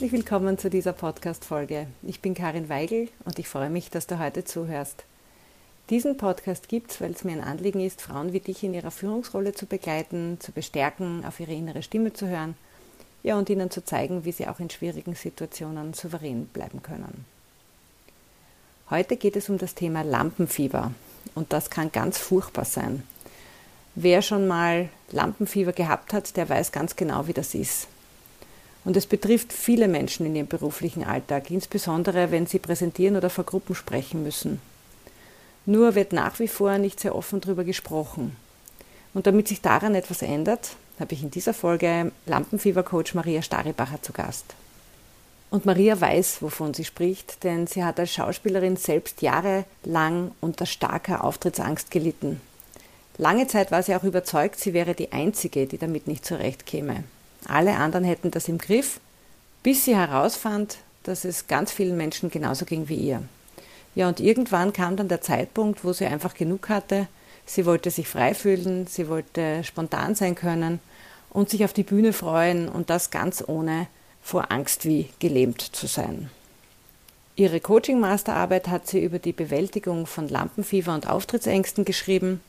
Herzlich willkommen zu dieser Podcast-Folge. Ich bin Karin Weigel und ich freue mich, dass du heute zuhörst. Diesen Podcast gibt es, weil es mir ein Anliegen ist, Frauen wie dich in ihrer Führungsrolle zu begleiten, zu bestärken, auf ihre innere Stimme zu hören, ja und ihnen zu zeigen, wie sie auch in schwierigen Situationen souverän bleiben können. Heute geht es um das Thema Lampenfieber und das kann ganz furchtbar sein. Wer schon mal Lampenfieber gehabt hat, der weiß ganz genau, wie das ist. Und es betrifft viele Menschen in ihrem beruflichen Alltag, insbesondere wenn sie präsentieren oder vor Gruppen sprechen müssen. Nur wird nach wie vor nicht sehr offen darüber gesprochen. Und damit sich daran etwas ändert, habe ich in dieser Folge Lampenfiebercoach Maria Staribacher zu Gast. Und Maria weiß, wovon sie spricht, denn sie hat als Schauspielerin selbst jahrelang unter starker Auftrittsangst gelitten. Lange Zeit war sie auch überzeugt, sie wäre die Einzige, die damit nicht zurechtkäme. Alle anderen hätten das im Griff, bis sie herausfand, dass es ganz vielen Menschen genauso ging wie ihr. Ja, und irgendwann kam dann der Zeitpunkt, wo sie einfach genug hatte. Sie wollte sich frei fühlen, sie wollte spontan sein können und sich auf die Bühne freuen und das ganz ohne vor Angst wie gelähmt zu sein. Ihre Coaching-Masterarbeit hat sie über die Bewältigung von Lampenfieber und Auftrittsängsten geschrieben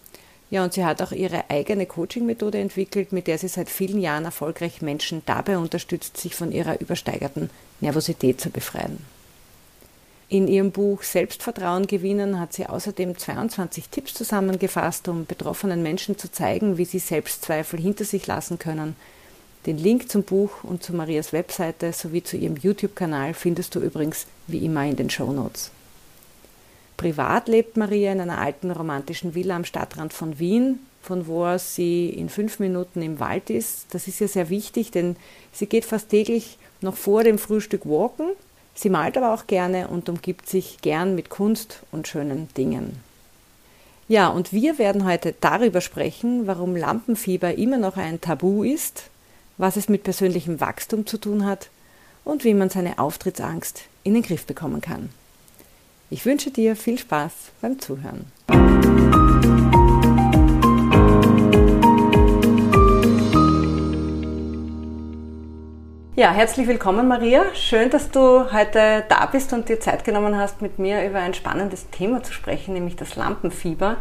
ja, und sie hat auch ihre eigene Coaching-Methode entwickelt, mit der sie seit vielen Jahren erfolgreich Menschen dabei unterstützt, sich von ihrer übersteigerten Nervosität zu befreien. In ihrem Buch Selbstvertrauen gewinnen hat sie außerdem 22 Tipps zusammengefasst, um betroffenen Menschen zu zeigen, wie sie Selbstzweifel hinter sich lassen können. Den Link zum Buch und zu Marias Webseite sowie zu ihrem YouTube-Kanal findest du übrigens wie immer in den Show Notes. Privat lebt Maria in einer alten romantischen Villa am Stadtrand von Wien, von wo sie in fünf Minuten im Wald ist. Das ist ja sehr wichtig, denn sie geht fast täglich noch vor dem Frühstück walken. Sie malt aber auch gerne und umgibt sich gern mit Kunst und schönen Dingen. Ja, und wir werden heute darüber sprechen, warum Lampenfieber immer noch ein Tabu ist, was es mit persönlichem Wachstum zu tun hat und wie man seine Auftrittsangst in den Griff bekommen kann. Ich wünsche dir viel Spaß beim Zuhören. Ja, herzlich willkommen Maria. Schön, dass du heute da bist und dir Zeit genommen hast, mit mir über ein spannendes Thema zu sprechen, nämlich das Lampenfieber,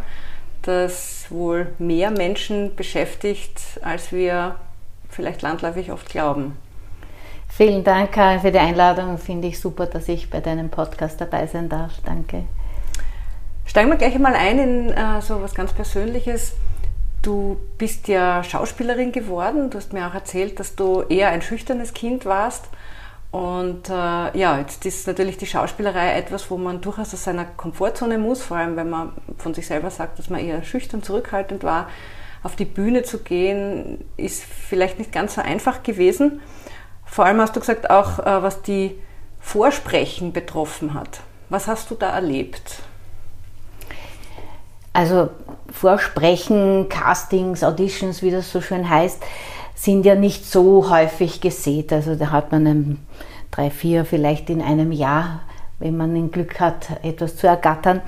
das wohl mehr Menschen beschäftigt, als wir vielleicht landläufig oft glauben. Vielen Dank für die Einladung. Finde ich super, dass ich bei deinem Podcast dabei sein darf. Danke. Steigen wir gleich einmal ein in äh, so was ganz Persönliches. Du bist ja Schauspielerin geworden. Du hast mir auch erzählt, dass du eher ein schüchternes Kind warst. Und äh, ja, jetzt ist natürlich die Schauspielerei etwas, wo man durchaus aus seiner Komfortzone muss, vor allem wenn man von sich selber sagt, dass man eher schüchtern, zurückhaltend war. Auf die Bühne zu gehen, ist vielleicht nicht ganz so einfach gewesen. Vor allem hast du gesagt, auch äh, was die Vorsprechen betroffen hat. Was hast du da erlebt? Also Vorsprechen, Castings, Auditions, wie das so schön heißt, sind ja nicht so häufig gesät. Also da hat man ein, drei, vier vielleicht in einem Jahr, wenn man ein Glück hat, etwas zu ergattern.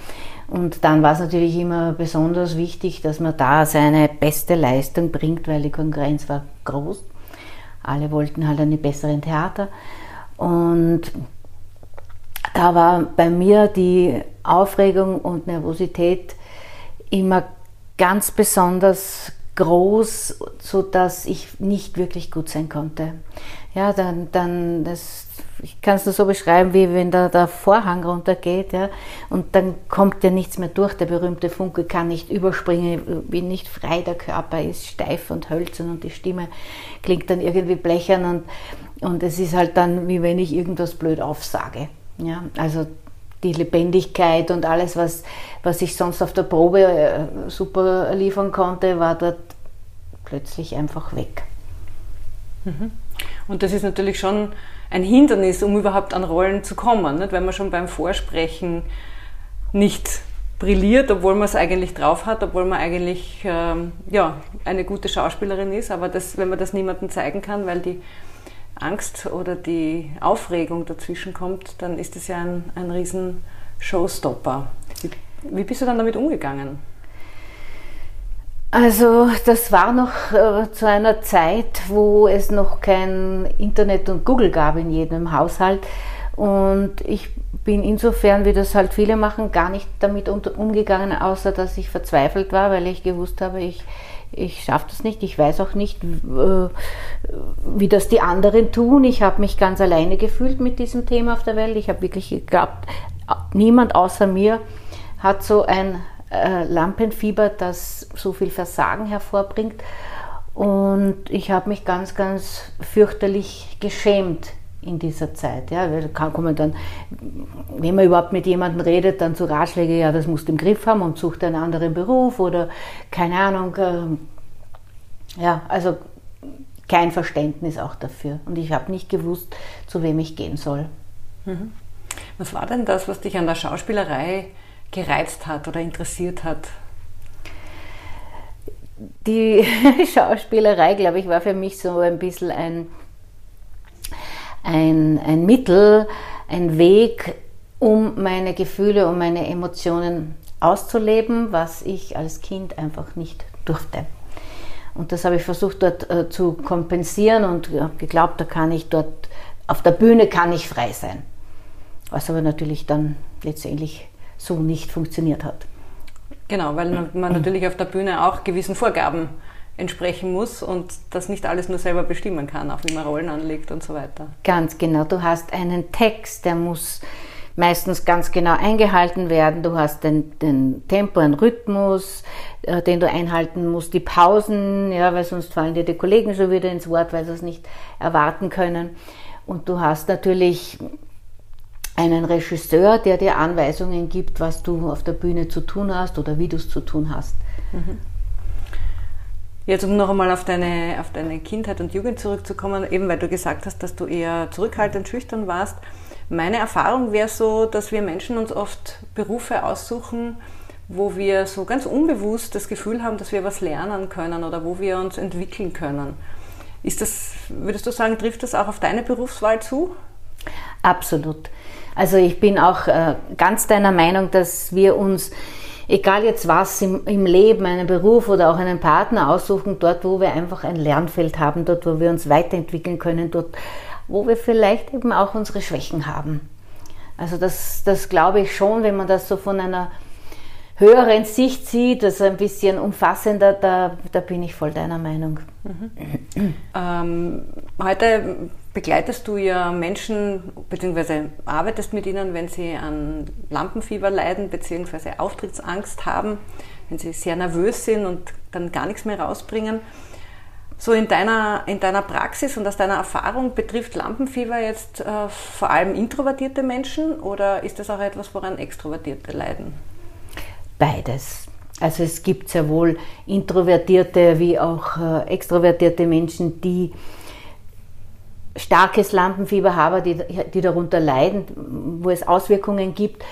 Und dann war es natürlich immer besonders wichtig, dass man da seine beste Leistung bringt, weil die Konkurrenz war groß. Alle wollten halt eine besseren Theater. Und da war bei mir die Aufregung und Nervosität immer ganz besonders groß, so dass ich nicht wirklich gut sein konnte. Ja, dann, dann das, ich kann es nur so beschreiben, wie wenn da der Vorhang runtergeht, ja, und dann kommt ja nichts mehr durch. Der berühmte Funke kann nicht überspringen, bin nicht frei, der Körper ist steif und hölzern und die Stimme klingt dann irgendwie blechern und, und es ist halt dann, wie wenn ich irgendwas blöd aufsage. Ja, also die Lebendigkeit und alles, was, was ich sonst auf der Probe äh, super liefern konnte, war dort plötzlich einfach weg. Mhm. Und das ist natürlich schon ein Hindernis, um überhaupt an Rollen zu kommen, nicht? wenn man schon beim Vorsprechen nicht brilliert, obwohl man es eigentlich drauf hat, obwohl man eigentlich ähm, ja, eine gute Schauspielerin ist, aber das, wenn man das niemandem zeigen kann, weil die Angst oder die Aufregung dazwischen kommt, dann ist das ja ein, ein riesen Showstopper. Wie, wie bist du dann damit umgegangen? Also das war noch äh, zu einer Zeit, wo es noch kein Internet und Google gab in jedem Haushalt. Und ich bin insofern, wie das halt viele machen, gar nicht damit umgegangen, außer dass ich verzweifelt war, weil ich gewusst habe, ich, ich schaffe das nicht. Ich weiß auch nicht, äh, wie das die anderen tun. Ich habe mich ganz alleine gefühlt mit diesem Thema auf der Welt. Ich habe wirklich geglaubt, niemand außer mir hat so ein äh, Lampenfieber, das so viel Versagen hervorbringt. Und ich habe mich ganz, ganz fürchterlich geschämt in dieser Zeit. Ja, kann, kommen dann, wenn man überhaupt mit jemandem redet, dann zu Ratschläge, ja, das musst du im Griff haben und such einen anderen Beruf oder keine Ahnung. Äh, ja, also kein Verständnis auch dafür. Und ich habe nicht gewusst, zu wem ich gehen soll. Mhm. Was war denn das, was dich an der Schauspielerei gereizt hat oder interessiert hat? Die Schauspielerei, glaube ich, war für mich so ein bisschen ein, ein, ein Mittel, ein Weg, um meine Gefühle und meine Emotionen auszuleben, was ich als Kind einfach nicht durfte. Und das habe ich versucht dort äh, zu kompensieren und habe geglaubt, da kann ich dort, auf der Bühne kann ich frei sein. Was aber natürlich dann letztendlich so nicht funktioniert hat. Genau, weil man natürlich auf der Bühne auch gewissen Vorgaben entsprechen muss und das nicht alles nur selber bestimmen kann, auch wie man Rollen anlegt und so weiter. Ganz genau. Du hast einen Text, der muss meistens ganz genau eingehalten werden. Du hast den, den Tempo, einen Rhythmus, äh, den du einhalten musst, die Pausen, ja, weil sonst fallen dir die Kollegen schon wieder ins Wort, weil sie es nicht erwarten können. Und du hast natürlich einen Regisseur, der dir Anweisungen gibt, was du auf der Bühne zu tun hast oder wie du es zu tun hast. Mhm. Jetzt um noch einmal auf deine, auf deine Kindheit und Jugend zurückzukommen, eben weil du gesagt hast, dass du eher zurückhaltend, schüchtern warst. Meine Erfahrung wäre so, dass wir Menschen uns oft Berufe aussuchen, wo wir so ganz unbewusst das Gefühl haben, dass wir was lernen können oder wo wir uns entwickeln können. Ist das, würdest du sagen, trifft das auch auf deine Berufswahl zu? Absolut. Also ich bin auch äh, ganz deiner Meinung, dass wir uns, egal jetzt was im, im Leben, einen Beruf oder auch einen Partner aussuchen, dort, wo wir einfach ein Lernfeld haben, dort, wo wir uns weiterentwickeln können, dort, wo wir vielleicht eben auch unsere Schwächen haben. Also das, das glaube ich schon, wenn man das so von einer höheren Sicht sieht, also ein bisschen umfassender, da, da bin ich voll deiner Meinung. Mhm. Ähm, heute begleitest du ja Menschen bzw. arbeitest mit ihnen, wenn sie an Lampenfieber leiden bzw. Auftrittsangst haben, wenn sie sehr nervös sind und dann gar nichts mehr rausbringen. So in deiner, in deiner Praxis und aus deiner Erfahrung betrifft Lampenfieber jetzt äh, vor allem introvertierte Menschen oder ist das auch etwas, woran Extrovertierte leiden? Beides. Also es gibt sehr wohl introvertierte wie auch äh, extrovertierte Menschen, die starkes Lampenfieber haben, die, die darunter leiden, wo es Auswirkungen gibt.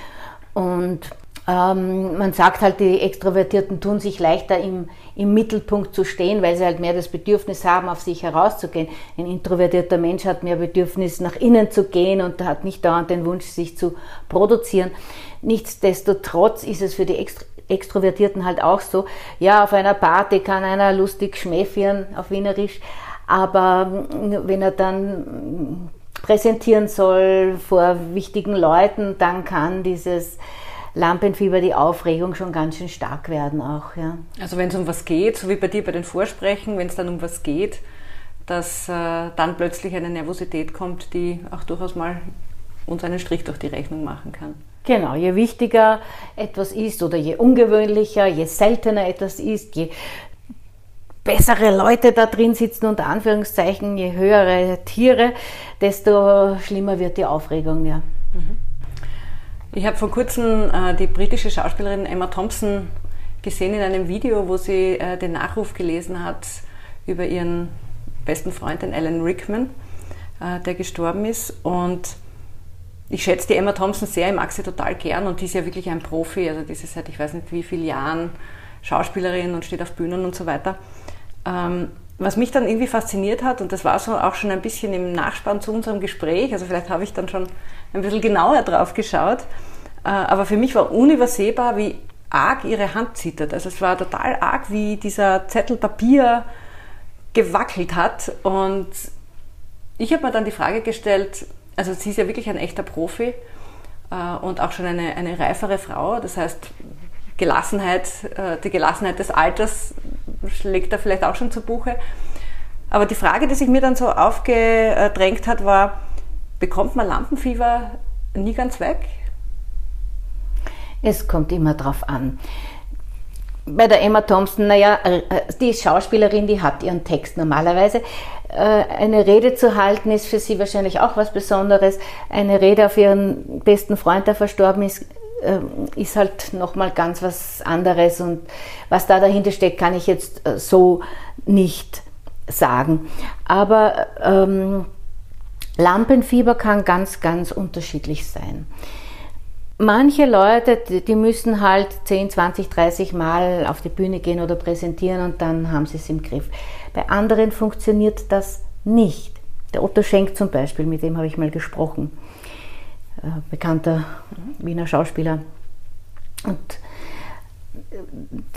Und ähm, man sagt halt, die Extrovertierten tun sich leichter im, im Mittelpunkt zu stehen, weil sie halt mehr das Bedürfnis haben, auf sich herauszugehen. Ein introvertierter Mensch hat mehr Bedürfnis, nach innen zu gehen und hat nicht dauernd den Wunsch, sich zu produzieren. Nichtsdestotrotz ist es für die Extro Extrovertierten halt auch so, ja, auf einer Party kann einer lustig schmäfieren auf Wienerisch, aber wenn er dann präsentieren soll vor wichtigen Leuten, dann kann dieses Lampenfieber, die Aufregung schon ganz schön stark werden auch. Ja. Also wenn es um was geht, so wie bei dir bei den Vorsprechen, wenn es dann um was geht, dass äh, dann plötzlich eine Nervosität kommt, die auch durchaus mal uns einen Strich durch die Rechnung machen kann. Genau, je wichtiger etwas ist oder je ungewöhnlicher, je seltener etwas ist, je bessere Leute da drin sitzen, unter Anführungszeichen, je höhere Tiere, desto schlimmer wird die Aufregung, ja. Mhm. Ich habe vor kurzem äh, die britische Schauspielerin Emma Thompson gesehen in einem Video, wo sie äh, den Nachruf gelesen hat über ihren besten Freund, den Alan Rickman, äh, der gestorben ist. Und ich schätze die Emma Thompson sehr, ich mag sie total gern und die ist ja wirklich ein Profi, also die ist seit ich weiß nicht wie vielen Jahren Schauspielerin und steht auf Bühnen und so weiter. Ähm, was mich dann irgendwie fasziniert hat, und das war so auch schon ein bisschen im Nachspann zu unserem Gespräch, also vielleicht habe ich dann schon ein bisschen genauer drauf geschaut, äh, aber für mich war unübersehbar, wie arg ihre Hand zittert. Also es war total arg, wie dieser Zettel Papier gewackelt hat. Und ich habe mir dann die Frage gestellt, also sie ist ja wirklich ein echter Profi äh, und auch schon eine, eine reifere Frau. Das heißt, Gelassenheit, äh, die Gelassenheit des Alters schlägt da vielleicht auch schon zu Buche. Aber die Frage, die sich mir dann so aufgedrängt hat, war, bekommt man Lampenfieber nie ganz weg? Es kommt immer drauf an. Bei der Emma Thompson, naja, äh, die Schauspielerin, die hat ihren Text normalerweise. Äh, eine Rede zu halten ist für sie wahrscheinlich auch was Besonderes. Eine Rede auf ihren besten Freund, der verstorben ist, ist halt nochmal ganz was anderes. Und was da dahinter steckt, kann ich jetzt so nicht sagen. Aber ähm, Lampenfieber kann ganz, ganz unterschiedlich sein. Manche Leute, die müssen halt 10, 20, 30 Mal auf die Bühne gehen oder präsentieren und dann haben sie es im Griff. Bei anderen funktioniert das nicht. Der Otto Schenk zum Beispiel, mit dem habe ich mal gesprochen, äh, bekannter Wiener Schauspieler. Und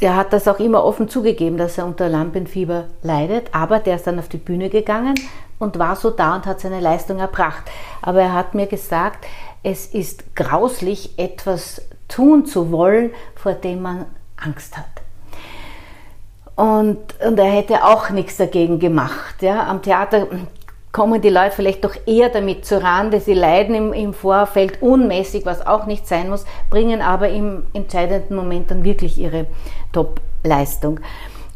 der hat das auch immer offen zugegeben, dass er unter Lampenfieber leidet, aber der ist dann auf die Bühne gegangen und war so da und hat seine Leistung erbracht. Aber er hat mir gesagt, es ist grauslich, etwas tun zu wollen, vor dem man Angst hat. Und, und er hätte auch nichts dagegen gemacht. Ja. Am Theater kommen die Leute vielleicht doch eher damit zu Rande. Sie leiden im, im Vorfeld unmäßig, was auch nicht sein muss, bringen aber im entscheidenden Moment dann wirklich ihre Top-Leistung.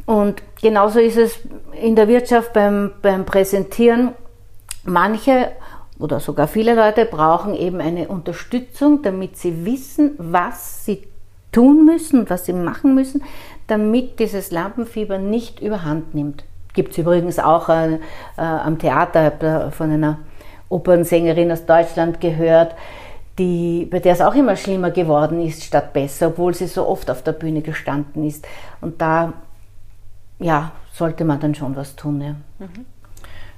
Und genauso ist es in der Wirtschaft beim, beim Präsentieren. Manche oder sogar viele Leute brauchen eben eine Unterstützung, damit sie wissen, was sie tun müssen, was sie machen müssen, damit dieses Lampenfieber nicht überhand nimmt. Gibt es übrigens auch äh, äh, am Theater, von einer Opernsängerin aus Deutschland gehört, die, bei der es auch immer schlimmer geworden ist statt besser, obwohl sie so oft auf der Bühne gestanden ist. Und da ja, sollte man dann schon was tun. Ja. Mhm.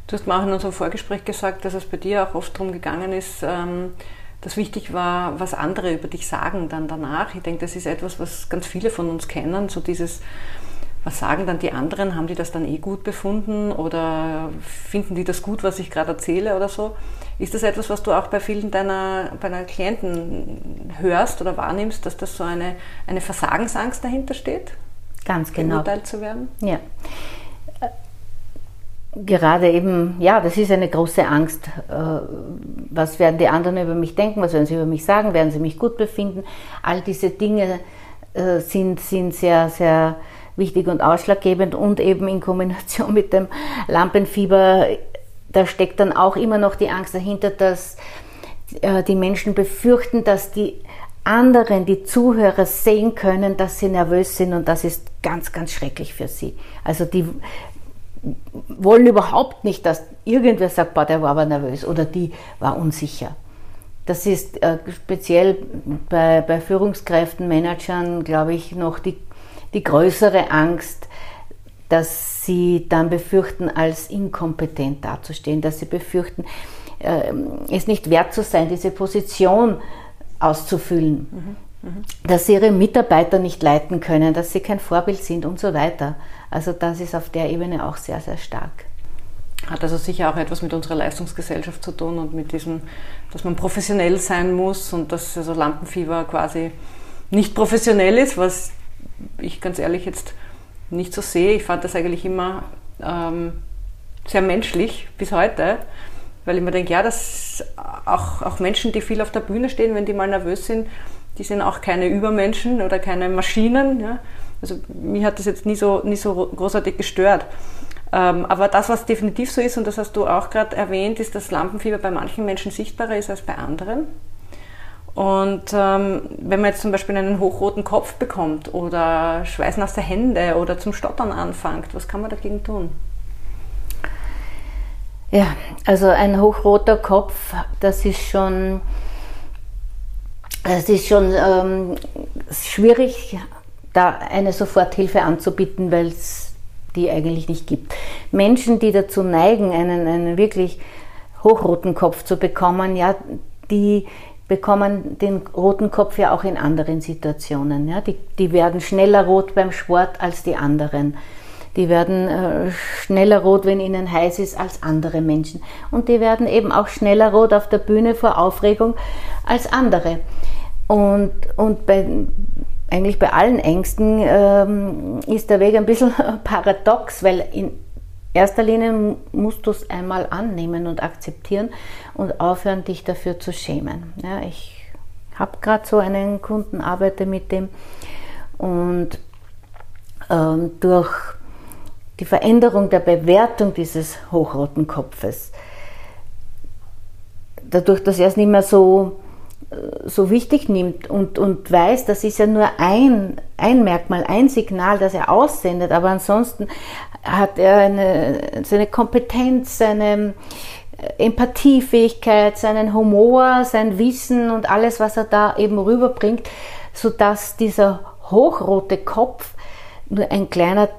Du hast mir auch in unserem Vorgespräch gesagt, dass es bei dir auch oft darum gegangen ist, ähm, dass wichtig war, was andere über dich sagen dann danach. Ich denke, das ist etwas, was ganz viele von uns kennen, so dieses was sagen dann die anderen? Haben die das dann eh gut befunden oder finden die das gut, was ich gerade erzähle oder so? Ist das etwas, was du auch bei vielen deiner, deiner Klienten hörst oder wahrnimmst, dass das so eine, eine Versagensangst dahinter steht? Ganz genau. Beurteilt zu werden? Ja. Gerade eben, ja, das ist eine große Angst. Äh, was werden die anderen über mich denken? Was werden sie über mich sagen? Werden sie mich gut befinden? All diese Dinge äh, sind, sind sehr, sehr wichtig und ausschlaggebend und eben in Kombination mit dem Lampenfieber, da steckt dann auch immer noch die Angst dahinter, dass äh, die Menschen befürchten, dass die anderen, die Zuhörer sehen können, dass sie nervös sind und das ist ganz, ganz schrecklich für sie. Also die wollen überhaupt nicht, dass irgendwer sagt, boah, der war aber nervös oder die war unsicher. Das ist äh, speziell bei, bei Führungskräften, Managern, glaube ich, noch die die größere Angst, dass sie dann befürchten, als inkompetent dazustehen, dass sie befürchten, äh, es nicht wert zu sein, diese Position auszufüllen, mhm. Mhm. dass sie ihre Mitarbeiter nicht leiten können, dass sie kein Vorbild sind und so weiter. Also das ist auf der Ebene auch sehr, sehr stark. Hat also sicher auch etwas mit unserer Leistungsgesellschaft zu tun und mit diesem, dass man professionell sein muss und dass also Lampenfieber quasi nicht professionell ist, was ich ganz ehrlich jetzt nicht so sehe. Ich fand das eigentlich immer ähm, sehr menschlich bis heute, weil ich mir denke, ja, dass auch, auch Menschen, die viel auf der Bühne stehen, wenn die mal nervös sind, die sind auch keine Übermenschen oder keine Maschinen. Ja? Also mich hat das jetzt nie so, nie so großartig gestört. Ähm, aber das, was definitiv so ist, und das hast du auch gerade erwähnt, ist, dass Lampenfieber bei manchen Menschen sichtbarer ist als bei anderen. Und ähm, wenn man jetzt zum Beispiel einen hochroten Kopf bekommt oder schweißnasse Hände oder zum Stottern anfängt, was kann man dagegen tun? Ja, also ein hochroter Kopf, das ist schon, das ist schon ähm, schwierig, da eine Soforthilfe anzubieten, weil es die eigentlich nicht gibt. Menschen, die dazu neigen, einen, einen wirklich hochroten Kopf zu bekommen, ja, die bekommen den roten Kopf ja auch in anderen Situationen. Ja? Die, die werden schneller rot beim Sport als die anderen. Die werden äh, schneller rot, wenn ihnen heiß ist, als andere Menschen. Und die werden eben auch schneller rot auf der Bühne vor Aufregung als andere. Und, und bei, eigentlich bei allen Ängsten ähm, ist der Weg ein bisschen paradox, weil in erster Linie musst du es einmal annehmen und akzeptieren und aufhören, dich dafür zu schämen. Ja, ich habe gerade so einen Kunden, arbeite mit dem und ähm, durch die Veränderung der Bewertung dieses hochroten Kopfes, dadurch, dass er es nicht mehr so, so wichtig nimmt und, und weiß, das ist ja nur ein, ein Merkmal, ein Signal, das er aussendet, aber ansonsten hat er eine, seine Kompetenz, seine Empathiefähigkeit, seinen Humor, sein Wissen und alles, was er da eben rüberbringt, sodass dieser hochrote Kopf nur ein kleiner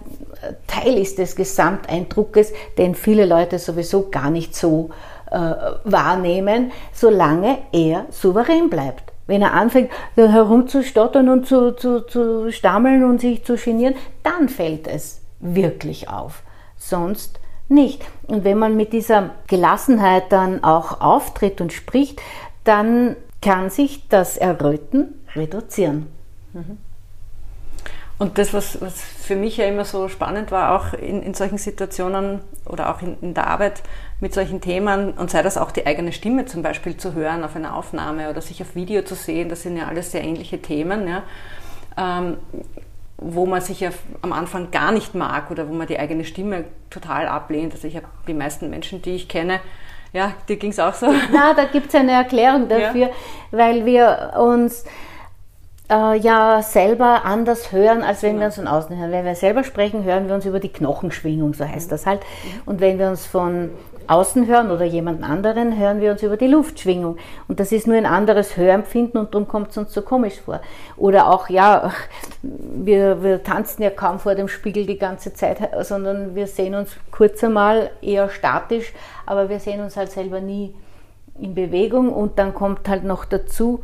Teil ist des Gesamteindruckes, den viele Leute sowieso gar nicht so äh, wahrnehmen, solange er souverän bleibt. Wenn er anfängt herumzustottern und zu, zu, zu stammeln und sich zu genieren, dann fällt es wirklich auf. Sonst nicht. Und wenn man mit dieser Gelassenheit dann auch auftritt und spricht, dann kann sich das Erröten reduzieren. Mhm. Und das, was, was für mich ja immer so spannend war, auch in, in solchen Situationen oder auch in, in, der Arbeit mit solchen Themen, und sei das auch die eigene Stimme zum Beispiel zu hören auf einer Aufnahme oder sich auf Video zu sehen, das sind ja alles sehr ähnliche Themen, ja, ähm, wo man sich ja am Anfang gar nicht mag oder wo man die eigene Stimme total ablehnt. Also ich habe die meisten Menschen, die ich kenne, ja, dir ging es auch so. Na, da gibt es eine Erklärung dafür, ja. weil wir uns äh, ja selber anders hören, als wenn genau. wir uns von außen hören. Wenn wir selber sprechen, hören wir uns über die Knochenschwingung, so heißt mhm. das halt. Und wenn wir uns von außen hören oder jemand anderen, hören wir uns über die Luftschwingung. Und das ist nur ein anderes Hörempfinden und darum kommt es uns so komisch vor. Oder auch, ja, wir, wir tanzen ja kaum vor dem Spiegel die ganze Zeit, sondern wir sehen uns kurz einmal eher statisch, aber wir sehen uns halt selber nie in Bewegung und dann kommt halt noch dazu,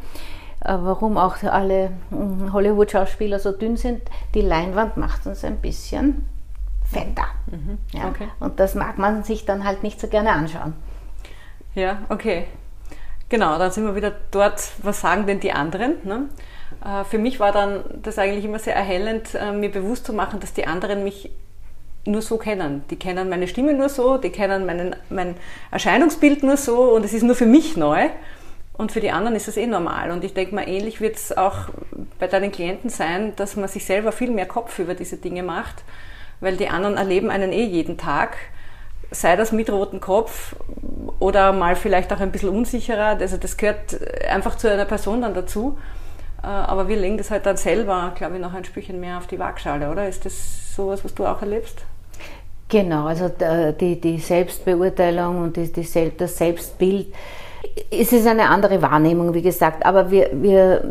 äh, warum auch alle hm, Hollywood-Schauspieler so dünn sind. Die Leinwand macht uns ein bisschen fetter. Mhm. Ja? Okay. Und das mag man sich dann halt nicht so gerne anschauen. Ja, okay. Genau, dann sind wir wieder dort, was sagen denn die anderen? Ne? Äh, für mich war dann das eigentlich immer sehr erhellend, äh, mir bewusst zu machen, dass die anderen mich nur so kennen. Die kennen meine Stimme nur so, die kennen meinen, mein Erscheinungsbild nur so und es ist nur für mich neu. Und für die anderen ist das eh normal. Und ich denke mal, ähnlich wird es auch bei deinen Klienten sein, dass man sich selber viel mehr Kopf über diese Dinge macht, weil die anderen erleben einen eh jeden Tag. Sei das mit rotem Kopf oder mal vielleicht auch ein bisschen unsicherer. Also das gehört einfach zu einer Person dann dazu. Äh, aber wir legen das halt dann selber, glaube ich, noch ein Spürchen mehr auf die Waagschale, oder? Ist das sowas, was du auch erlebst? Genau, also die, die Selbstbeurteilung und die, die, das Selbstbild es ist eine andere Wahrnehmung, wie gesagt, aber wir, wir,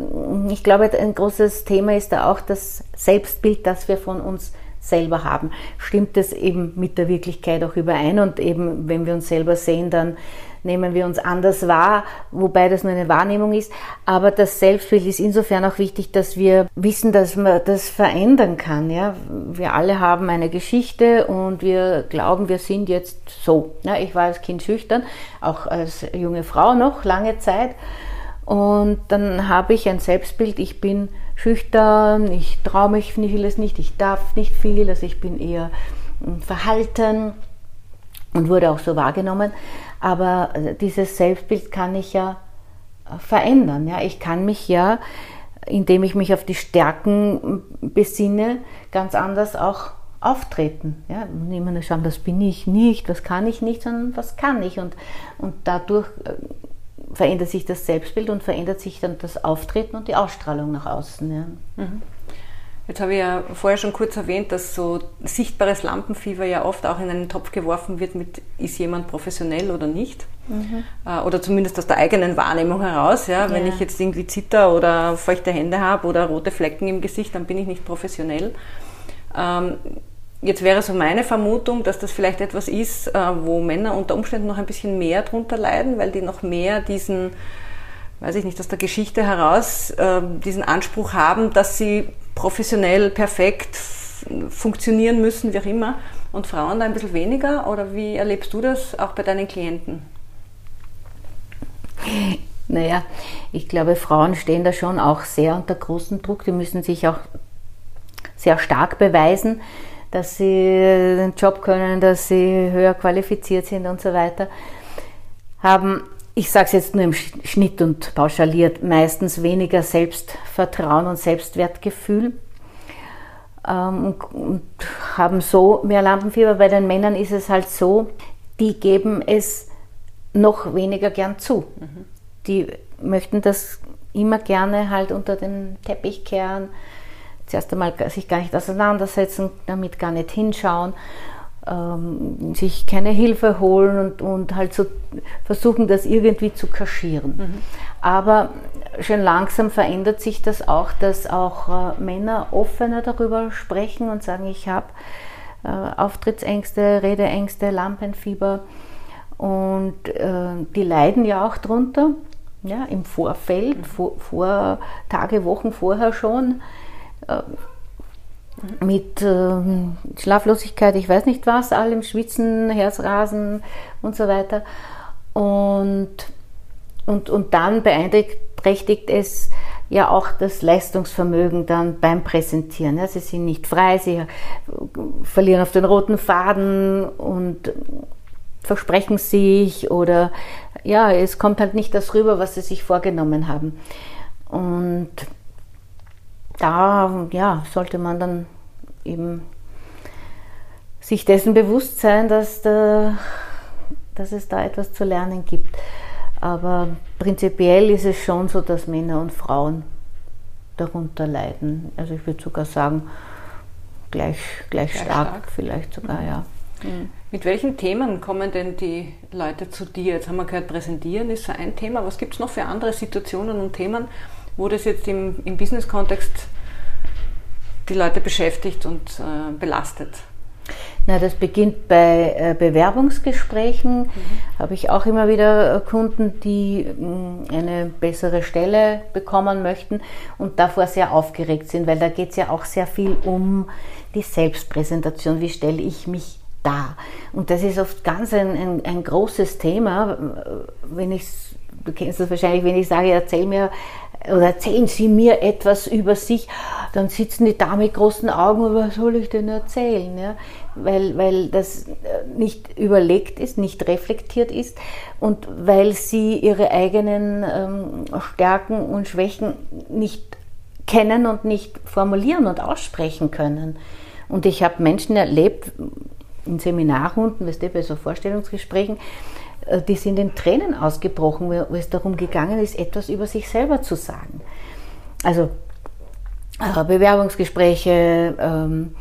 ich glaube, ein großes Thema ist da auch das Selbstbild, das wir von uns selber haben. Stimmt es eben mit der Wirklichkeit auch überein und eben, wenn wir uns selber sehen, dann nehmen wir uns anders wahr, wobei das nur eine Wahrnehmung ist. Aber das Selbstbild ist insofern auch wichtig, dass wir wissen, dass man das verändern kann. Ja? Wir alle haben eine Geschichte und wir glauben, wir sind jetzt so. Ja, ich war als Kind schüchtern, auch als junge Frau noch lange Zeit. Und dann habe ich ein Selbstbild, ich bin schüchtern, ich traue mich vieles nicht, ich darf nicht viel, also ich bin eher hm, verhalten und wurde auch so wahrgenommen. Aber äh, dieses Selbstbild kann ich ja äh, verändern. Ja? Ich kann mich ja, indem ich mich auf die Stärken besinne, ganz anders auch auftreten. Ja? Niemand schauen, das bin ich nicht, das kann ich nicht, sondern was kann ich. Und, und dadurch äh, verändert sich das Selbstbild und verändert sich dann das Auftreten und die Ausstrahlung nach außen. Ja. Mhm. Jetzt habe ich ja vorher schon kurz erwähnt, dass so sichtbares Lampenfieber ja oft auch in einen Topf geworfen wird mit, ist jemand professionell oder nicht? Mhm. Äh, oder zumindest aus der eigenen Wahrnehmung heraus. Ja? Wenn ich jetzt irgendwie Zitter oder feuchte Hände habe oder rote Flecken im Gesicht, dann bin ich nicht professionell. Ähm, jetzt wäre so meine Vermutung, dass das vielleicht etwas ist, äh, wo Männer unter Umständen noch ein bisschen mehr drunter leiden, weil die noch mehr diesen weiß ich nicht, aus der Geschichte heraus äh, diesen Anspruch haben, dass sie professionell perfekt funktionieren müssen, wie auch immer, und Frauen da ein bisschen weniger? Oder wie erlebst du das auch bei deinen Klienten? Naja, ich glaube, Frauen stehen da schon auch sehr unter großem Druck. Die müssen sich auch sehr stark beweisen, dass sie den Job können, dass sie höher qualifiziert sind und so weiter. Haben, ich sage es jetzt nur im Schnitt und pauschaliert, meistens weniger Selbstvertrauen und Selbstwertgefühl ähm, und, und haben so mehr Lampenfieber. Bei den Männern ist es halt so, die geben es noch weniger gern zu. Mhm. Die möchten das immer gerne halt unter den Teppich kehren, zuerst einmal sich gar nicht auseinandersetzen, damit gar nicht hinschauen, ähm, sich keine Hilfe holen und, und halt so versuchen, das irgendwie zu kaschieren. Mhm. Aber schon langsam verändert sich das auch, dass auch äh, Männer offener darüber sprechen und sagen, ich habe äh, Auftrittsängste, Redeängste, Lampenfieber und äh, die leiden ja auch drunter, ja, im Vorfeld, mhm. vor, vor, Tage, Wochen vorher schon, mit äh, Schlaflosigkeit, ich weiß nicht was, allem Schwitzen, Herzrasen und so weiter. Und, und, und dann beeinträchtigt es ja auch das Leistungsvermögen dann beim Präsentieren. Ja, sie sind nicht frei, sie verlieren auf den roten Faden und versprechen sich oder ja, es kommt halt nicht das rüber, was sie sich vorgenommen haben. Und da ja, sollte man dann eben sich dessen bewusst sein, dass, da, dass es da etwas zu lernen gibt. Aber prinzipiell ist es schon so, dass Männer und Frauen darunter leiden. Also ich würde sogar sagen, gleich, gleich, gleich stark, stark, vielleicht sogar, ja. Mhm. Mit welchen Themen kommen denn die Leute zu dir? Jetzt haben wir gehört, präsentieren ist so ein Thema. Was gibt es noch für andere Situationen und Themen, wo das jetzt im, im Business-Kontext die Leute beschäftigt und äh, belastet? Na, das beginnt bei äh, Bewerbungsgesprächen. Mhm. Habe ich auch immer wieder äh, Kunden, die mh, mm, eine bessere Stelle bekommen möchten und davor sehr aufgeregt sind, weil da geht es ja auch sehr viel um die Selbstpräsentation. Wie stelle ich mich da? Und das ist oft ganz ein, ein, ein großes Thema. Wenn ich, du kennst das wahrscheinlich, wenn ich sage, erzähl mir oder erzählen Sie mir etwas über sich, dann sitzen die da mit großen Augen, was soll ich denn erzählen? Ja? Weil, weil das nicht überlegt ist, nicht reflektiert ist und weil sie ihre eigenen ähm, Stärken und Schwächen nicht kennen und nicht formulieren und aussprechen können. Und ich habe Menschen erlebt in Seminarrunden, weißt du, bei so Vorstellungsgesprächen, äh, die sind in Tränen ausgebrochen, wo es darum gegangen ist, etwas über sich selber zu sagen. Also äh, Bewerbungsgespräche, ähm,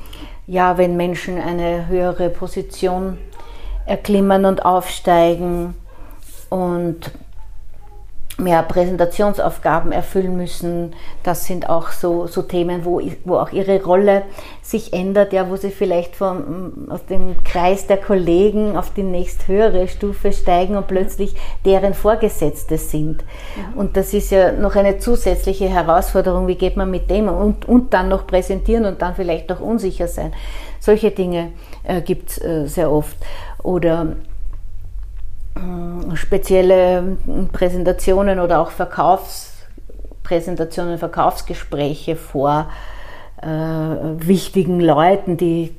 ja, wenn Menschen eine höhere Position erklimmen und aufsteigen und mehr Präsentationsaufgaben erfüllen müssen. Das sind auch so, so Themen, wo, wo auch ihre Rolle sich ändert, ja, wo sie vielleicht vom, aus dem Kreis der Kollegen auf die nächsthöhere Stufe steigen und plötzlich deren Vorgesetzte sind. Und das ist ja noch eine zusätzliche Herausforderung, wie geht man mit dem und, und dann noch präsentieren und dann vielleicht auch unsicher sein. Solche Dinge äh, gibt es äh, sehr oft. Oder spezielle Präsentationen oder auch Verkaufspräsentationen, Verkaufsgespräche vor äh, wichtigen Leuten, die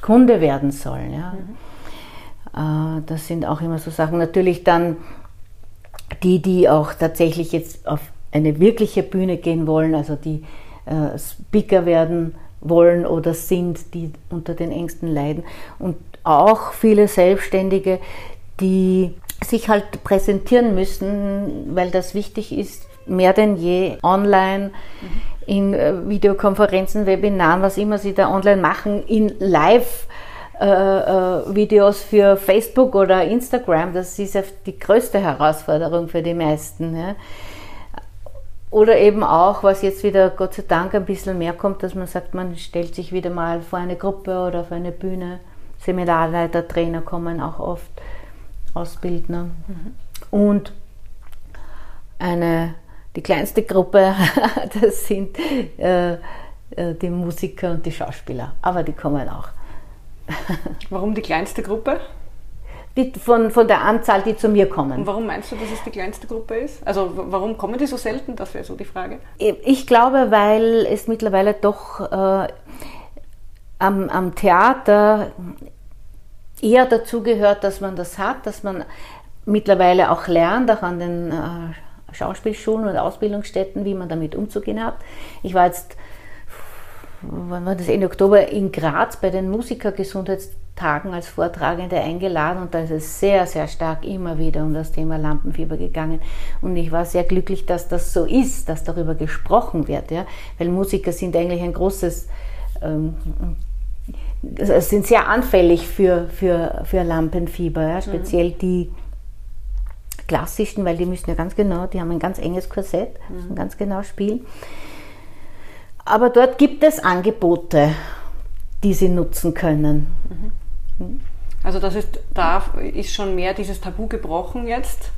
Kunde werden sollen. Ja. Mhm. Äh, das sind auch immer so Sachen. Natürlich dann die, die auch tatsächlich jetzt auf eine wirkliche Bühne gehen wollen, also die äh, Speaker werden wollen oder sind, die unter den Ängsten leiden. Und auch viele Selbstständige, die sich halt präsentieren müssen, weil das wichtig ist, mehr denn je online, in äh, Videokonferenzen, Webinaren, was immer sie da online machen, in Live. Äh, äh, Videos für Facebook oder Instagram, das ist die größte Herausforderung für die meisten. Oder eben auch, was jetzt wieder Gott sei Dank ein bisschen mehr kommt, dass man sagt, man stellt sich wieder mal vor eine Gruppe oder vor eine Bühne. Seminarleiter, Trainer kommen auch oft. Ausbildner. Mhm. Und eine, die kleinste Gruppe, das sind äh, äh, die Musiker und die Schauspieler, aber die kommen auch. Warum die kleinste Gruppe? Die, von, von der Anzahl, die zu mir kommen. Und warum meinst du, dass es die kleinste Gruppe ist? Also warum kommen die so selten? Das wäre so die Frage. Ich glaube, weil es mittlerweile doch äh, am, am Theater eher dazu gehört, dass man das hat, dass man mittlerweile auch lernt, auch an den äh, Schauspielschulen und Ausbildungsstätten, wie man damit umzugehen hat. Ich war jetzt, wann war das, Ende Oktober in Graz bei den Musikergesundheitstagen als Vortragende eingeladen und da ist es sehr, sehr stark immer wieder um das Thema Lampenfieber gegangen. Und ich war sehr glücklich, dass das so ist, dass darüber gesprochen wird, ja? weil Musiker sind eigentlich ein großes ähm, sind sehr anfällig für, für, für Lampenfieber, ja? speziell mhm. die klassischen, weil die müssen ja ganz genau, die haben ein ganz enges Korsett, müssen mhm. ganz genau spielen. Aber dort gibt es Angebote, die sie nutzen können. Mhm. mhm. Also das ist, da ist schon mehr dieses Tabu gebrochen jetzt.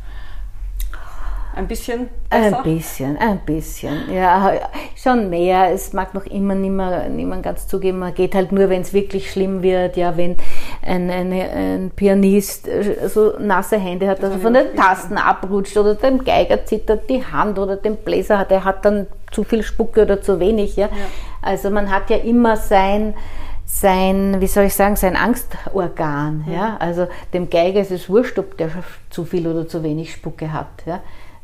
Ein bisschen besser? Ein bisschen, ein bisschen. Ja, schon mehr. Es mag noch immer niemand, niemand ganz zugeben. Man geht halt nur, wenn es wirklich schlimm wird. Ja, wenn ein, eine, ein Pianist äh, so nasse Hände hat, dass er von den Tasten abrutscht oder dem Geiger zittert die Hand oder dem Bläser hat, er hat dann zu viel Spucke oder zu wenig. Ja. ja. Also man hat ja immer sein sein, wie soll ich sagen, sein Angstorgan. Ja? Also dem Geiger ist es wurscht, ob der zu viel oder zu wenig Spucke hat. Ja?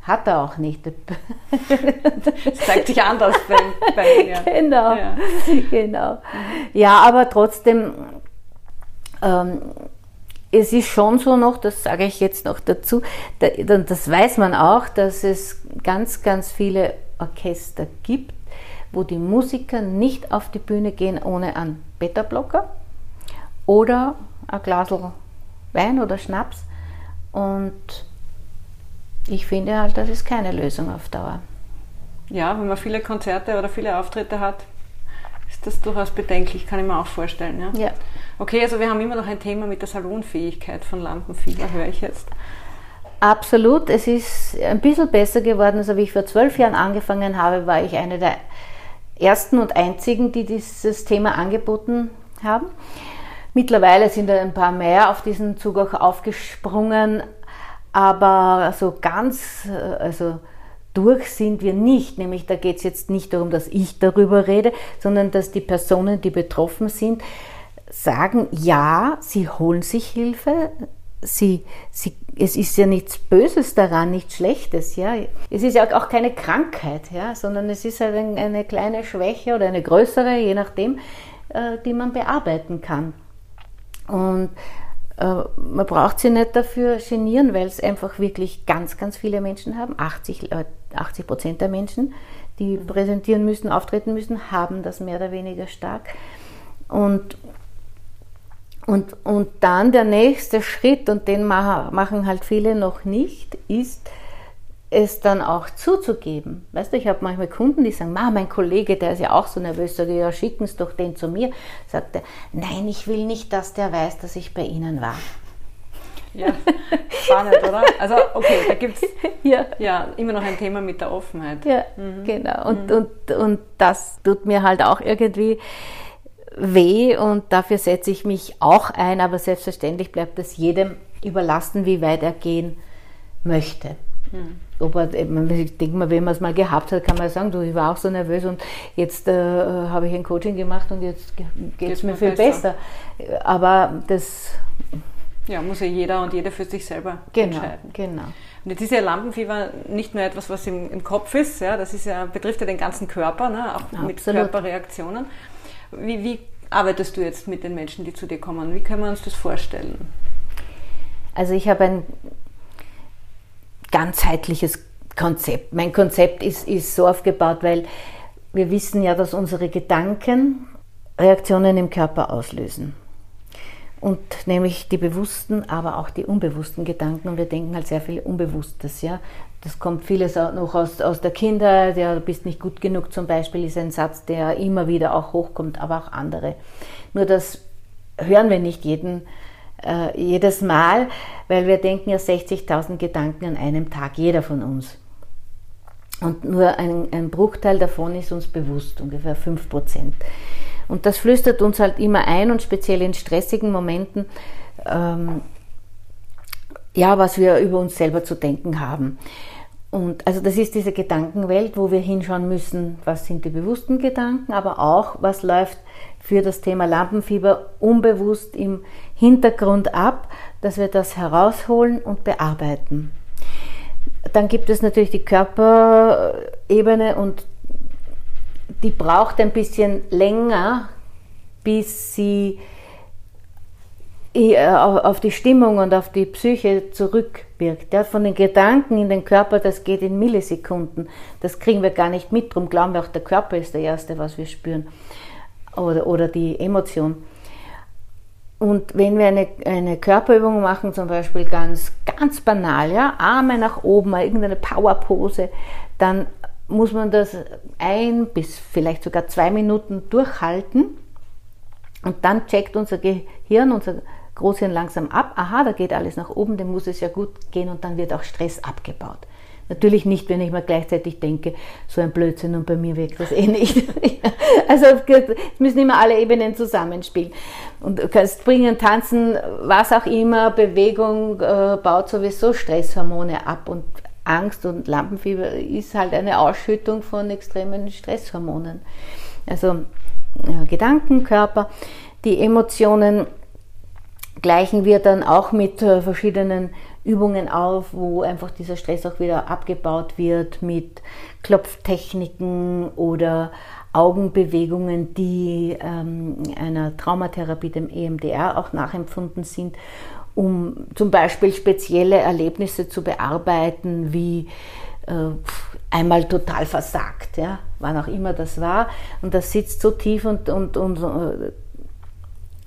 Hat er auch nicht. Das zeigt sich anders bei, bei mir. Genau, ja. genau. Ja, aber trotzdem, ähm, es ist schon so noch, das sage ich jetzt noch dazu, das weiß man auch, dass es ganz, ganz viele Orchester gibt, wo die Musiker nicht auf die Bühne gehen ohne einen Beta-Blocker oder ein Glas Wein oder Schnaps. Und ich finde halt, das ist keine Lösung auf Dauer. Ja, wenn man viele Konzerte oder viele Auftritte hat, ist das durchaus bedenklich, kann ich mir auch vorstellen. Ja? ja. Okay, also wir haben immer noch ein Thema mit der Salonfähigkeit von Lampenfieber, höre ich jetzt. Absolut, es ist ein bisschen besser geworden. Also wie ich vor zwölf Jahren angefangen habe, war ich eine der ersten und einzigen, die dieses Thema angeboten haben. Mittlerweile sind ein paar mehr auf diesen Zug auch aufgesprungen, aber so ganz, äh, also durch sind wir nicht. Nämlich da geht es jetzt nicht darum, dass ich darüber rede, sondern dass die Personen, die betroffen sind, sagen, ja, sie holen sich Hilfe. Sie, sie, es ist ja nichts Böses daran, nichts Schlechtes, ja. Es ist ja auch keine Krankheit, ja, sondern es ist halt eine kleine Schwäche oder eine größere, je nachdem, äh, die man bearbeiten kann. Und man braucht sich nicht dafür genieren, weil es einfach wirklich ganz, ganz viele Menschen haben. 80, 80 äh, Prozent der Menschen, die mhm. präsentieren müssen, auftreten müssen, haben das mehr oder weniger stark. Und, und, und dann der nächste Schritt, und den machen halt viele noch nicht, ist, es dann auch zuzugeben. Weißt du, ich habe manchmal Kunden, die sagen, mein Kollege, der ist ja auch so nervös, sage ja, schicken Sie doch den zu mir. Sagt er, nein, ich will nicht, dass der weiß, dass ich bei Ihnen war. Ja, spannend, oder? Also, okay, da gibt es ja. ja. immer noch ein Thema mit der Offenheit. Ja, mhm. genau. Und, mhm. und, und das tut mir halt auch irgendwie weh und dafür setze ich mich auch ein, aber selbstverständlich bleibt es jedem überlassen, wie weit er gehen möchte. Mhm. Aber ich denke mal, wenn man es mal gehabt hat, kann man sagen, du, ich war auch so nervös und jetzt äh, habe ich ein Coaching gemacht und jetzt geht es mir, viel besser. besser. Aber das. Ja, muss ja jeder und jede für sich selber genau, entscheiden. Genau. Und jetzt ist ja Lampenfieber nicht nur etwas, was im, im Kopf ist, ja, das ist ja, betrifft ja den ganzen Körper, ne, auch Absolut. mit Körperreaktionen. Wie, wie arbeitest du jetzt mit den Menschen, die zu dir kommen? Wie können wir uns das vorstellen? Also ich habe ein ganzheitliches Konzept. Mein Konzept ist, ist so aufgebaut, weil wir wissen ja, dass unsere Gedanken Reaktionen im Körper auslösen. Und nämlich die bewussten, aber auch die unbewussten Gedanken. Und wir denken halt sehr viel Unbewusstes. Ja? Das kommt vieles auch noch aus, aus der Kindheit. Ja, du bist nicht gut genug zum Beispiel, ist ein Satz, der immer wieder auch hochkommt, aber auch andere. Nur das hören wir nicht jeden äh, jedes Mal, weil wir denken ja 60.000 Gedanken an einem Tag, jeder von uns. Und nur ein, ein Bruchteil davon ist uns bewusst, ungefähr 5 Prozent. Und das flüstert uns halt immer ein und speziell in stressigen Momenten, ähm, ja, was wir über uns selber zu denken haben. Und also das ist diese Gedankenwelt, wo wir hinschauen müssen, was sind die bewussten Gedanken, aber auch, was läuft für das Thema Lampenfieber unbewusst im Hintergrund ab, dass wir das herausholen und bearbeiten. Dann gibt es natürlich die Körperebene und die braucht ein bisschen länger, bis sie äh, auf die Stimmung und auf die Psyche zurückwirkt. Ja, von den Gedanken in den Körper, das geht in Millisekunden. Das kriegen wir gar nicht mit. Darum glauben wir auch, der Körper ist der Erste, was wir spüren. Oder, oder die Emotion. Und wenn wir eine, eine Körperübung machen, zum Beispiel ganz, ganz banal, ja, Arme nach oben, irgendeine Powerpose, dann muss man das ein bis vielleicht sogar zwei Minuten durchhalten. Und dann checkt unser Gehirn, unser Großhirn langsam ab, aha, da geht alles nach oben, dem muss es ja gut gehen und dann wird auch Stress abgebaut. Natürlich nicht, wenn ich mir gleichzeitig denke, so ein Blödsinn und bei mir wirkt das eh nicht. also es müssen immer alle Ebenen zusammenspielen. Und du kannst bringen, tanzen, was auch immer, Bewegung äh, baut sowieso Stresshormone ab und Angst und Lampenfieber ist halt eine Ausschüttung von extremen Stresshormonen. Also ja, Gedanken, Körper, die Emotionen gleichen wir dann auch mit äh, verschiedenen Übungen auf, wo einfach dieser Stress auch wieder abgebaut wird mit Klopftechniken oder Augenbewegungen, die ähm, einer Traumatherapie, dem EMDR, auch nachempfunden sind, um zum Beispiel spezielle Erlebnisse zu bearbeiten, wie äh, einmal total versagt, ja, wann auch immer das war. Und das sitzt so tief und, und, und äh,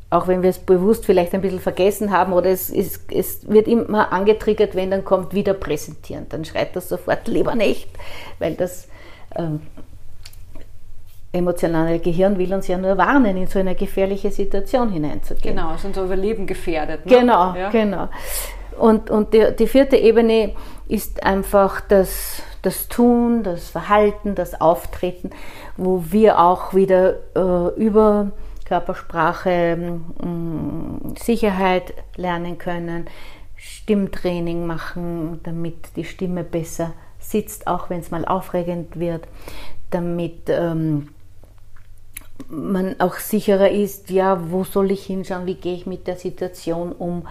auch wenn wir es bewusst vielleicht ein bisschen vergessen haben oder es, es, es wird immer angetriggert, wenn dann kommt wieder präsentieren. Dann schreit das sofort lieber nicht, weil das ähm, emotionale Gehirn will uns ja nur warnen, in so eine gefährliche Situation hineinzugehen. Genau, ist unser Überleben gefährdet. Ne? Genau, ja. genau. Und, und die, die vierte Ebene ist einfach das, das Tun, das Verhalten, das Auftreten, wo wir auch wieder äh, über Körpersprache, mm, Sicherheit lernen können, Stimmtraining machen, damit die Stimme besser sitzt, auch wenn es mal aufregend wird, damit ähm, man auch sicherer ist, ja, wo soll ich hinschauen, wie gehe ich mit der Situation um,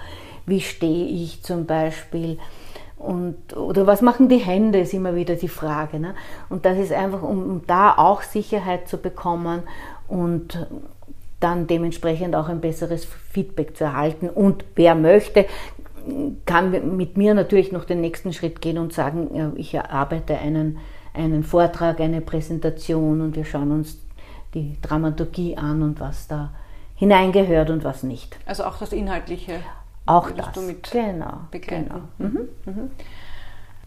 wie stehe ich zum Beispiel. Und, oder was machen die Hände, ist immer wieder die Frage. Ne? Und das ist einfach, um, um da auch Sicherheit zu bekommen und dann dementsprechend auch ein besseres Feedback zu erhalten. Und wer möchte, kann mit mir natürlich noch den nächsten Schritt gehen und sagen, ich erarbeite einen, einen Vortrag, eine Präsentation und wir schauen uns die Dramaturgie an und was da hineingehört und was nicht. Also auch das Inhaltliche. Auch das. Du mit genau. Begleiten. Genau. Mhm. Mhm.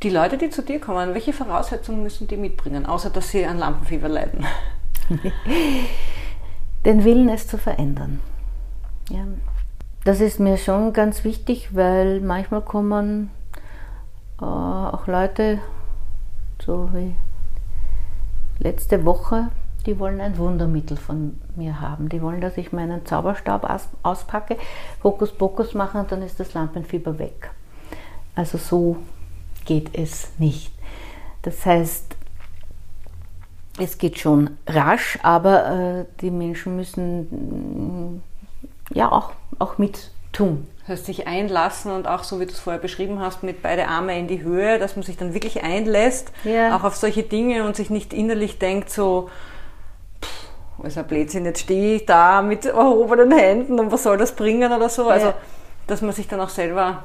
Die Leute, die zu dir kommen, welche Voraussetzungen müssen die mitbringen, außer dass sie an Lampenfieber leiden? den Willen, es zu verändern. Ja. Das ist mir schon ganz wichtig, weil manchmal kommen äh, auch Leute, so wie letzte Woche, die wollen ein Wundermittel von mir haben. Die wollen, dass ich meinen Zauberstab aus, auspacke, Hokus Pokus mache und dann ist das Lampenfieber weg. Also so geht es nicht. Das heißt, es geht schon rasch, aber äh, die Menschen müssen mm, ja auch, auch mit tun. Das heißt, sich einlassen und auch so, wie du es vorher beschrieben hast, mit beide Arme in die Höhe, dass man sich dann wirklich einlässt, ja. auch auf solche Dinge und sich nicht innerlich denkt, so, ist ein Blödsinn, jetzt stehe ich da mit erhobenen Händen und was soll das bringen oder so. Also, dass man sich dann auch selber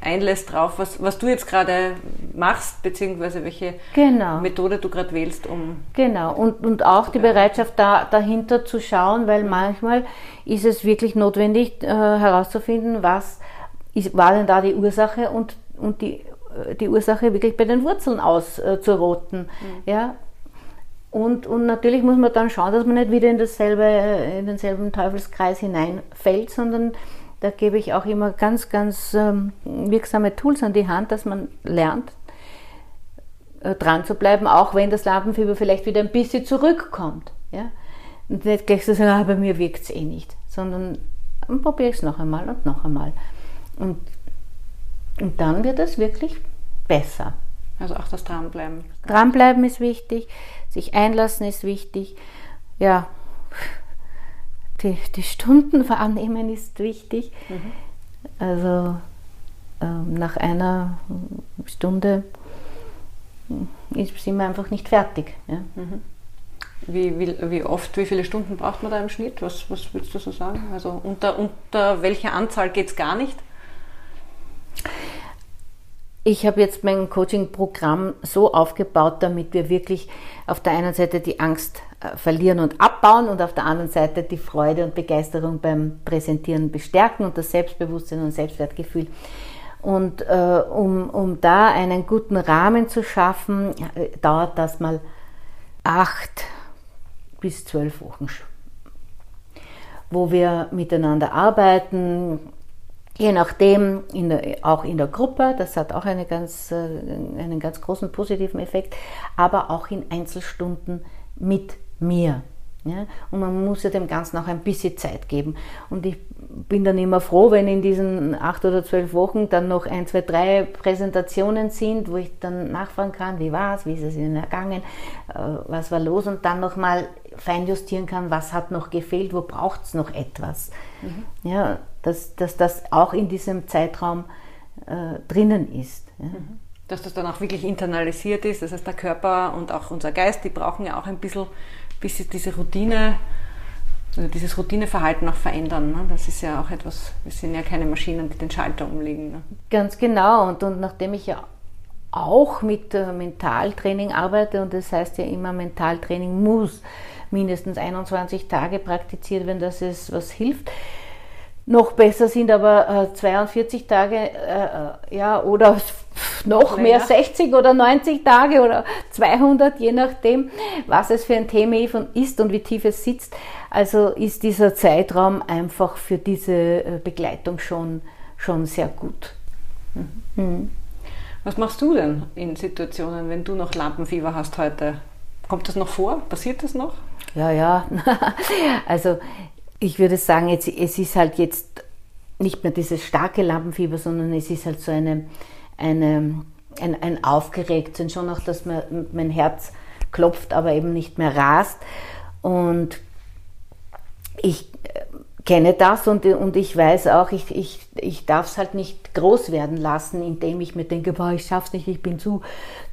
einlässt drauf, was, was du jetzt gerade machst, beziehungsweise welche genau. Methode du gerade wählst, um. Genau, und, und auch die Bereitschaft da, dahinter zu schauen, weil manchmal ist es wirklich notwendig äh, herauszufinden, was ist, war denn da die Ursache und, und die, äh, die Ursache wirklich bei den Wurzeln auszuroten. Mhm. Ja? Und, und natürlich muss man dann schauen, dass man nicht wieder in, dasselbe, in denselben Teufelskreis hineinfällt, sondern da gebe ich auch immer ganz, ganz ähm, wirksame Tools an die Hand, dass man lernt, äh, dran zu bleiben, auch wenn das Lampenfieber vielleicht wieder ein bisschen zurückkommt. Ja? Und nicht gleich zu sagen, ah, bei mir wirkt es eh nicht, sondern probiere ich es noch einmal und noch einmal. Und, und dann wird es wirklich besser. Also auch das Dranbleiben. Dranbleiben ist wichtig, sich einlassen ist wichtig. Ja, die, die Stunden wahrnehmen ist wichtig. Mhm. Also ähm, nach einer Stunde sind wir einfach nicht fertig. Ja. Mhm. Wie, wie, wie, oft, wie viele Stunden braucht man da im Schnitt? Was, was würdest du so sagen? Also unter, unter welcher Anzahl geht es gar nicht? Ich habe jetzt mein Coaching-Programm so aufgebaut, damit wir wirklich auf der einen Seite die Angst äh, verlieren und abbauen und auf der anderen Seite die Freude und Begeisterung beim Präsentieren bestärken und das Selbstbewusstsein und Selbstwertgefühl. Und äh, um, um da einen guten Rahmen zu schaffen, äh, dauert das mal acht bis zwölf Wochen, wo wir miteinander arbeiten, je nachdem, in der, auch in der Gruppe, das hat auch eine ganz, äh, einen ganz großen positiven Effekt, aber auch in Einzelstunden mit mir. Ja? Und man muss ja dem Ganzen auch ein bisschen Zeit geben. Und ich bin dann immer froh, wenn in diesen acht oder zwölf Wochen dann noch ein, zwei, drei Präsentationen sind, wo ich dann nachfragen kann, wie war es, wie ist es Ihnen ergangen, äh, was war los und dann nochmal feinjustieren kann, was hat noch gefehlt, wo braucht es noch etwas. Mhm. Ja, dass, dass das auch in diesem Zeitraum äh, drinnen ist. Ja. Mhm. Dass das dann auch wirklich internalisiert ist, das heißt der Körper und auch unser Geist, die brauchen ja auch ein bisschen bis sie diese Routine, also dieses Routineverhalten auch verändern. Ne? Das ist ja auch etwas, wir sind ja keine Maschinen, die den Schalter umlegen. Ne? Ganz genau. Und, und nachdem ich ja auch mit äh, Mentaltraining arbeite und das heißt ja immer, Mentaltraining muss mindestens 21 Tage praktiziert werden, dass es was hilft. Noch besser sind aber äh, 42 Tage äh, äh, ja, oder noch mehr 60 oder 90 Tage oder 200, je nachdem, was es für ein Thema ist und wie tief es sitzt. Also ist dieser Zeitraum einfach für diese äh, Begleitung schon, schon sehr gut. Mhm. mhm. Was machst du denn in Situationen, wenn du noch Lampenfieber hast heute? Kommt das noch vor? Passiert das noch? Ja, ja. also ich würde sagen, jetzt, es ist halt jetzt nicht mehr dieses starke Lampenfieber, sondern es ist halt so eine eine, ein, ein Aufgeregtsein, schon auch, dass mein, mein Herz klopft, aber eben nicht mehr rast. Und ich äh, kenne das und, und ich weiß auch, ich, ich, ich darf es halt nicht groß werden lassen, indem ich mir denke, boah, ich schaff's nicht, ich bin zu,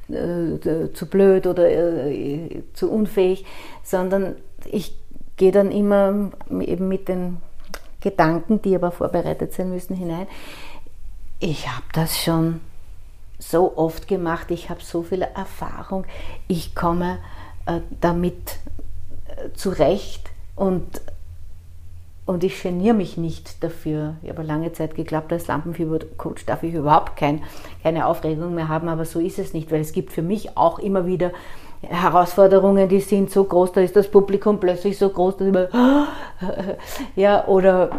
äh, zu blöd oder äh, zu unfähig, sondern ich gehe dann immer eben mit den Gedanken, die aber vorbereitet sein müssen, hinein. Ich habe das schon so oft gemacht, ich habe so viel Erfahrung, ich komme äh, damit äh, zurecht und, und ich geniere mich nicht dafür. Ich habe lange Zeit geglaubt, als Lampenfiebercoach darf ich überhaupt kein, keine Aufregung mehr haben, aber so ist es nicht, weil es gibt für mich auch immer wieder Herausforderungen, die sind so groß, da ist das Publikum plötzlich so groß, dass immer, ja, oder,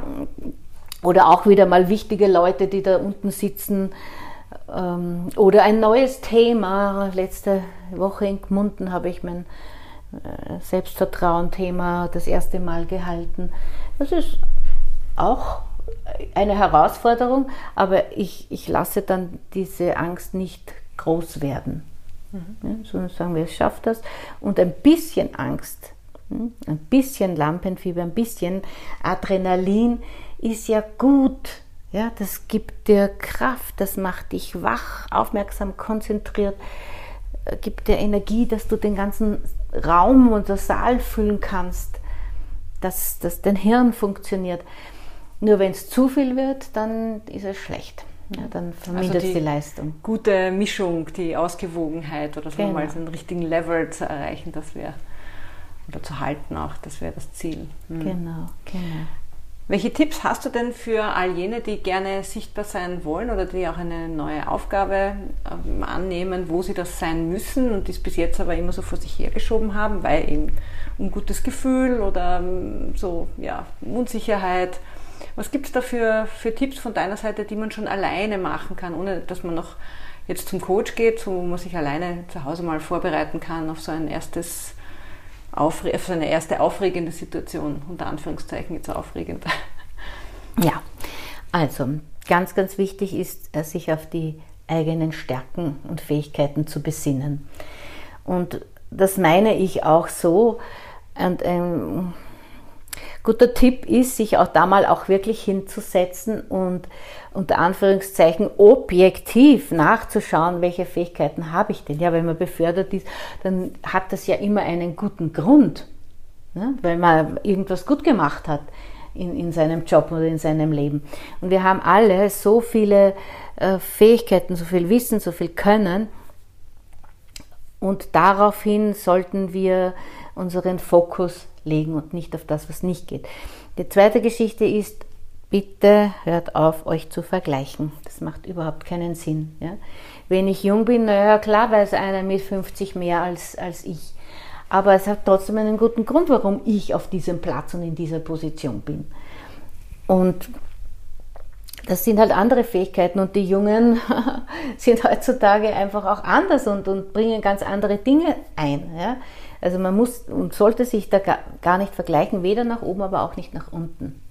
oder auch wieder mal wichtige Leute, die da unten sitzen, ähm, oder ein neues Thema. Letzte Woche in Gmunden habe ich mein äh, Selbstvertrauen-Thema das erste Mal gehalten. Das ist auch eine Herausforderung, aber ich, ich lasse dann diese Angst nicht groß werden. Mhm. Ja, sondern sagen wir, es schafft das. Und ein bisschen Angst, hm, ein bisschen Lampenfieber, ein bisschen Adrenalin ist ja gut ja, das gibt dir Kraft, das macht dich wach, aufmerksam, konzentriert, äh, gibt dir Energie, dass du den ganzen Raum und das Saal füllen kannst, dass, dass dein Hirn funktioniert. Nur wenn es zu viel wird, dann ist es schlecht. Ja, dann vermindert also die, die, Leistung. Gute Mischung, die Ausgewogenheit oder so genau. mal so einen richtigen Level zu erreichen, das wäre, oder zu halten auch, das wäre das Ziel. Mhm. Genau, genau. Welche Tipps hast du denn für all jene, die gerne sichtbar sein wollen oder die auch eine neue Aufgabe ähm, annehmen, wo sie das sein müssen und die es bis jetzt aber immer so vor sich hergeschoben haben, weil eben ungutes Gefühl oder ähm, so ja, Unsicherheit. Was gibt es da für, für Tipps von deiner Seite, die man schon alleine machen kann, ohne dass man noch jetzt zum Coach geht, wo man sich alleine zu Hause mal vorbereiten kann auf so ein erstes auf so eine erste aufregende Situation, unter Anführungszeichen jetzt aufregend. Ja, also ganz, ganz wichtig ist, äh, sich auf die eigenen Stärken und Fähigkeiten zu besinnen. Und das meine ich auch so. Und ein guter Tipp ist, sich auch da mal auch wirklich hinzusetzen und unter Anführungszeichen objektiv nachzuschauen, welche Fähigkeiten habe ich denn. Ja, wenn man befördert ist, dann hat das ja immer einen guten Grund, ne? weil man irgendwas gut gemacht hat in, in seinem Job oder in seinem Leben. Und wir haben alle so viele äh, Fähigkeiten, so viel Wissen, so viel Können. Und daraufhin sollten wir unseren Fokus legen und nicht auf das, was nicht geht. Die zweite Geschichte ist, bitte hört auf, euch zu vergleichen. Das macht überhaupt keinen Sinn. Ja? Wenn ich jung bin, naja, klar weiß einer mit 50 mehr als, als ich. Aber es hat trotzdem einen guten Grund, warum ich auf diesem Platz und in dieser Position bin. Und das sind halt andere Fähigkeiten und die Jungen sind heutzutage einfach auch anders und, und bringen ganz andere Dinge ein. Ja? Also man muss und sollte sich da gar nicht vergleichen, weder nach oben, aber auch nicht nach unten.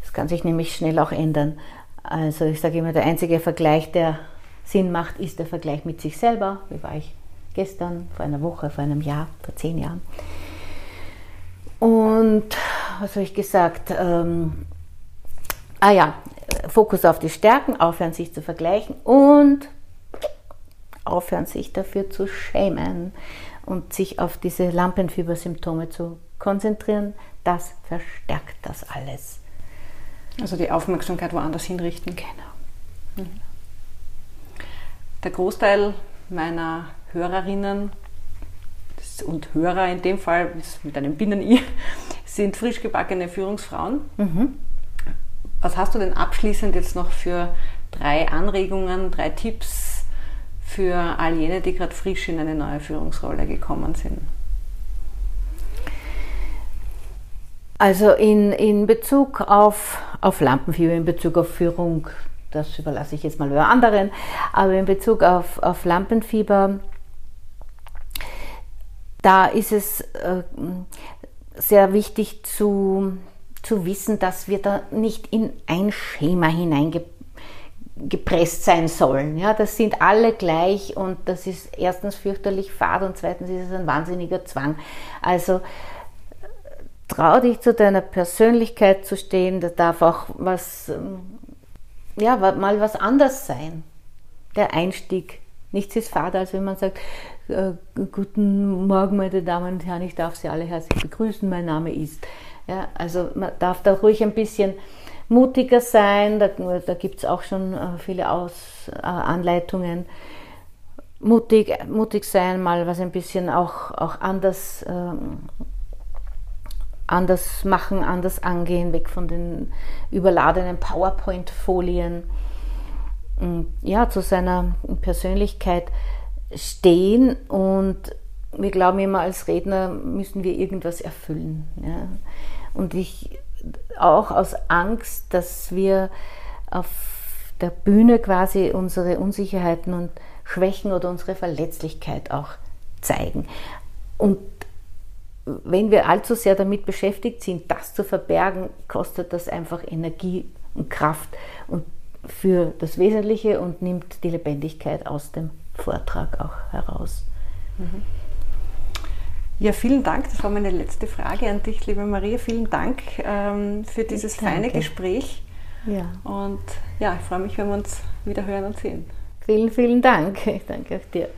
Das kann sich nämlich schnell auch ändern. Also ich sage immer, der einzige Vergleich, der Sinn macht, ist der Vergleich mit sich selber. Wie war ich gestern, vor einer Woche, vor einem Jahr, vor zehn Jahren? Und was habe ich gesagt? Ähm, ah ja, Fokus auf die Stärken, aufhören sich zu vergleichen und aufhören sich dafür zu schämen und sich auf diese Lampenfiebersymptome zu konzentrieren, das verstärkt das alles. Also die Aufmerksamkeit woanders hinrichten. Genau. Mhm. Der Großteil meiner Hörerinnen und Hörer in dem Fall, mit einem Binnen-I, sind frisch gebackene Führungsfrauen. Mhm. Was hast du denn abschließend jetzt noch für drei Anregungen, drei Tipps für all jene, die gerade frisch in eine neue Führungsrolle gekommen sind? Also in, in Bezug auf, auf Lampenfieber, in Bezug auf Führung, das überlasse ich jetzt mal über anderen, aber in Bezug auf, auf Lampenfieber, da ist es äh, sehr wichtig zu, zu wissen, dass wir da nicht in ein Schema hineingebracht gepresst sein sollen. Ja, das sind alle gleich und das ist erstens fürchterlich fad und zweitens ist es ein wahnsinniger Zwang. Also trau dich zu deiner Persönlichkeit zu stehen, da darf auch was, ähm, ja, mal was anders sein. Der Einstieg. Nichts ist fad, als wenn man sagt, äh, guten Morgen, meine Damen und Herren, ich darf Sie alle herzlich begrüßen, mein Name ist. Ja, also man darf da ruhig ein bisschen mutiger sein, da, da gibt es auch schon äh, viele Aus, äh, Anleitungen. Mutig, mutig sein, mal was ein bisschen auch, auch anders, ähm, anders machen, anders angehen, weg von den überladenen PowerPoint-Folien. Ja, zu seiner Persönlichkeit stehen und wir glauben immer, als Redner müssen wir irgendwas erfüllen. Ja. Und ich auch aus Angst, dass wir auf der Bühne quasi unsere Unsicherheiten und Schwächen oder unsere Verletzlichkeit auch zeigen. Und wenn wir allzu sehr damit beschäftigt sind, das zu verbergen, kostet das einfach Energie und Kraft und für das Wesentliche und nimmt die Lebendigkeit aus dem Vortrag auch heraus. Mhm. Ja, vielen Dank. Das war meine letzte Frage an dich, liebe Maria. Vielen Dank ähm, für dieses feine Gespräch. Ja. Und ja, ich freue mich, wenn wir uns wieder hören und sehen. Vielen, vielen Dank. Ich danke auch dir.